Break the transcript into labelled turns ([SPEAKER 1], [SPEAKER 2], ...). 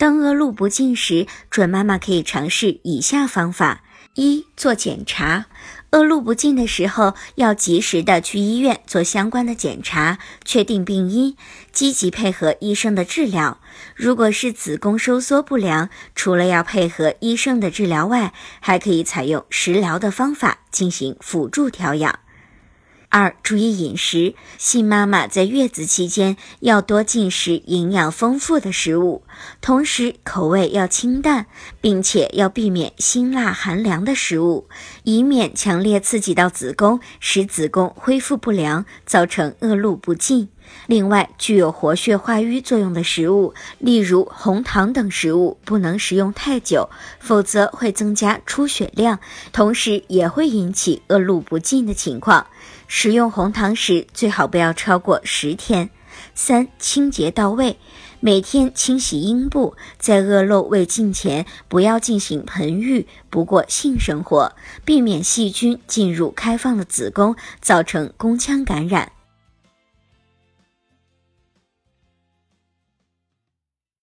[SPEAKER 1] 当恶露不尽时，准妈妈可以尝试以下方法：一、做检查。恶露不尽的时候，要及时的去医院做相关的检查，确定病因，积极配合医生的治疗。如果是子宫收缩不良，除了要配合医生的治疗外，还可以采用食疗的方法进行辅助调养。二、注意饮食。新妈妈在月子期间要多进食营养丰富的食物，同时口味要清淡，并且要避免辛辣寒凉的食物，以免强烈刺激到子宫，使子宫恢复不良，造成恶露不尽。另外，具有活血化瘀作用的食物，例如红糖等食物，不能食用太久，否则会增加出血量，同时也会引起恶露不尽的情况。食用红糖时，最好不要超过十天。三、清洁到位，每天清洗阴部，在恶露未尽前，不要进行盆浴，不过性生活，避免细菌进入开放的子宫，造成宫腔感染。